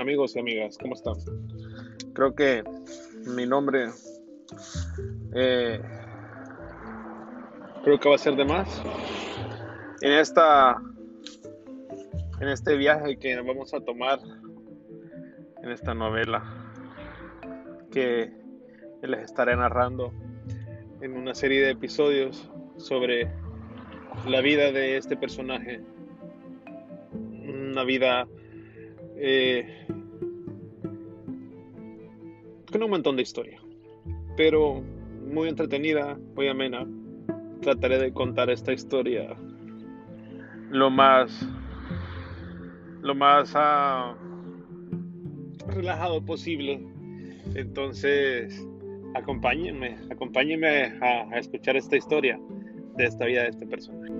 amigos y amigas? ¿Cómo están? Creo que mi nombre eh, creo que va a ser de más en esta en este viaje que vamos a tomar en esta novela que les estaré narrando en una serie de episodios sobre la vida de este personaje una vida eh, con un montón de historia, pero muy entretenida, muy amena. Trataré de contar esta historia lo más, lo más ah, relajado posible. Entonces, acompáñenme, acompáñenme a, a escuchar esta historia de esta vida de este personaje.